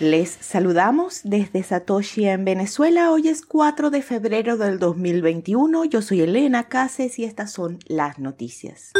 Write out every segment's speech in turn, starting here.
Les saludamos desde Satoshi en Venezuela. Hoy es 4 de febrero del 2021. Yo soy Elena Cases y estas son las noticias.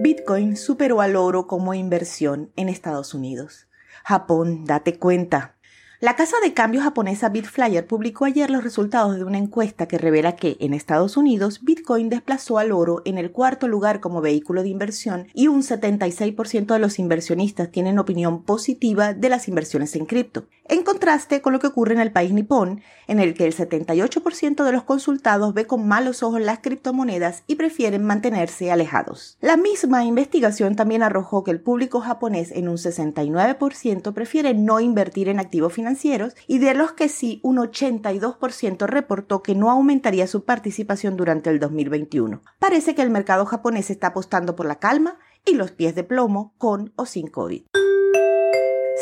Bitcoin superó al oro como inversión en Estados Unidos. Japón, date cuenta, la casa de cambio japonesa Bitflyer publicó ayer los resultados de una encuesta que revela que en Estados Unidos Bitcoin desplazó al oro en el cuarto lugar como vehículo de inversión y un 76% de los inversionistas tienen opinión positiva de las inversiones en cripto, en contraste con lo que ocurre en el país nipón, en el que el 78% de los consultados ve con malos ojos las criptomonedas y prefieren mantenerse alejados. La misma investigación también arrojó que el público japonés en un 69% prefiere no invertir en activos financieros y de los que sí, un 82% reportó que no aumentaría su participación durante el 2021. Parece que el mercado japonés está apostando por la calma y los pies de plomo con o sin COVID.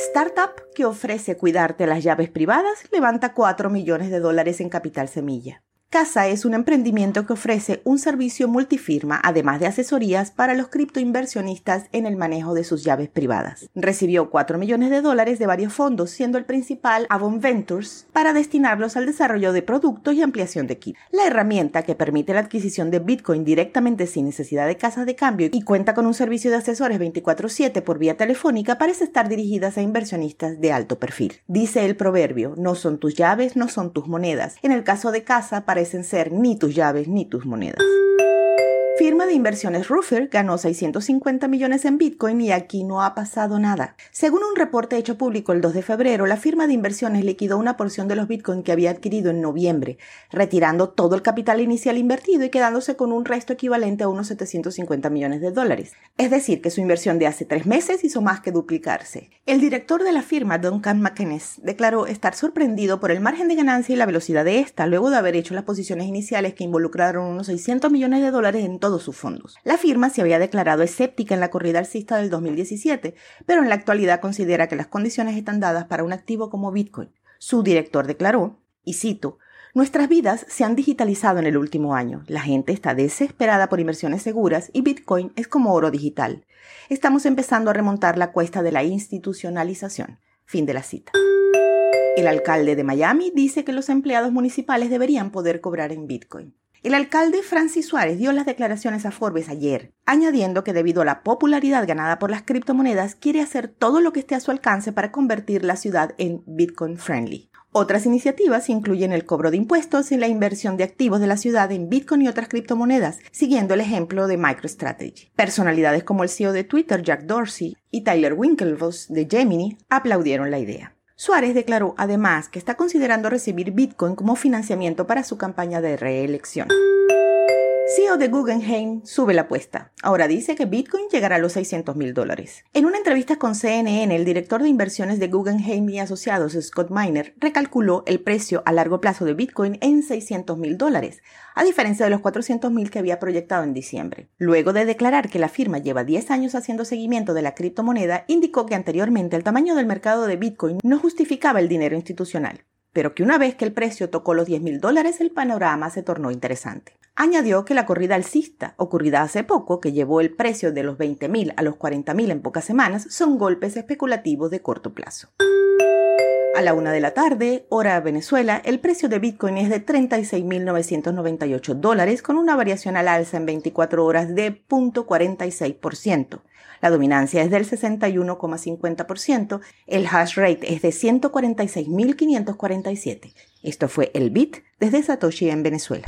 Startup que ofrece cuidarte las llaves privadas levanta 4 millones de dólares en capital semilla. Casa es un emprendimiento que ofrece un servicio multifirma, además de asesorías para los criptoinversionistas en el manejo de sus llaves privadas. Recibió 4 millones de dólares de varios fondos, siendo el principal Avon Ventures, para destinarlos al desarrollo de productos y ampliación de equipo. La herramienta que permite la adquisición de Bitcoin directamente sin necesidad de casas de cambio y cuenta con un servicio de asesores 24/7 por vía telefónica parece estar dirigida a inversionistas de alto perfil. Dice el proverbio, no son tus llaves, no son tus monedas. En el caso de Casa, parecen ser ni tus llaves ni tus monedas. Firma de inversiones Ruffer ganó 650 millones en Bitcoin y aquí no ha pasado nada. Según un reporte hecho público el 2 de febrero, la firma de inversiones liquidó una porción de los Bitcoin que había adquirido en noviembre, retirando todo el capital inicial invertido y quedándose con un resto equivalente a unos 750 millones de dólares. Es decir, que su inversión de hace tres meses hizo más que duplicarse. El director de la firma, Duncan McInnes, declaró estar sorprendido por el margen de ganancia y la velocidad de esta, luego de haber hecho las posiciones iniciales que involucraron unos 600 millones de dólares en todos. La firma se había declarado escéptica en la corrida alcista del 2017, pero en la actualidad considera que las condiciones están dadas para un activo como Bitcoin. Su director declaró, y cito, Nuestras vidas se han digitalizado en el último año. La gente está desesperada por inversiones seguras y Bitcoin es como oro digital. Estamos empezando a remontar la cuesta de la institucionalización. Fin de la cita. El alcalde de Miami dice que los empleados municipales deberían poder cobrar en Bitcoin. El alcalde Francis Suárez dio las declaraciones a Forbes ayer, añadiendo que debido a la popularidad ganada por las criptomonedas, quiere hacer todo lo que esté a su alcance para convertir la ciudad en Bitcoin friendly. Otras iniciativas incluyen el cobro de impuestos y la inversión de activos de la ciudad en Bitcoin y otras criptomonedas, siguiendo el ejemplo de MicroStrategy. Personalidades como el CEO de Twitter, Jack Dorsey, y Tyler Winklevoss de Gemini aplaudieron la idea. Suárez declaró además que está considerando recibir Bitcoin como financiamiento para su campaña de reelección. CEO de Guggenheim sube la apuesta. Ahora dice que Bitcoin llegará a los 600 mil dólares. En una entrevista con CNN, el director de inversiones de Guggenheim y Asociados, Scott Miner, recalculó el precio a largo plazo de Bitcoin en 600 mil dólares, a diferencia de los 400 mil que había proyectado en diciembre. Luego de declarar que la firma lleva 10 años haciendo seguimiento de la criptomoneda, indicó que anteriormente el tamaño del mercado de Bitcoin no justificaba el dinero institucional pero que una vez que el precio tocó los 10 mil dólares el panorama se tornó interesante. Añadió que la corrida alcista, ocurrida hace poco, que llevó el precio de los 20 mil a los 40 mil en pocas semanas, son golpes especulativos de corto plazo. A la una de la tarde, hora Venezuela, el precio de Bitcoin es de 36.998 dólares con una variación al alza en 24 horas de 0.46%. La dominancia es del 61,50%. El hash rate es de 146.547. Esto fue el Bit desde Satoshi en Venezuela.